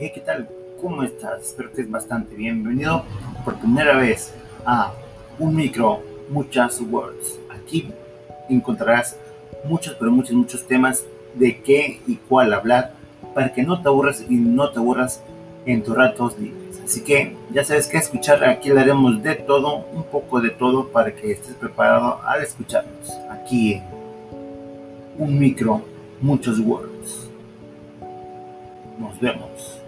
Hey, ¿qué tal? ¿Cómo estás? Espero que estés bastante bien. Bienvenido por primera vez a Un Micro, Muchas Words. Aquí encontrarás muchos, pero muchos, muchos temas de qué y cuál hablar para que no te aburras y no te aburras en tus ratos libres. Así que ya sabes qué escuchar. Aquí le haremos de todo, un poco de todo, para que estés preparado al escucharnos. Aquí Un Micro, Muchos Words. Nos vemos.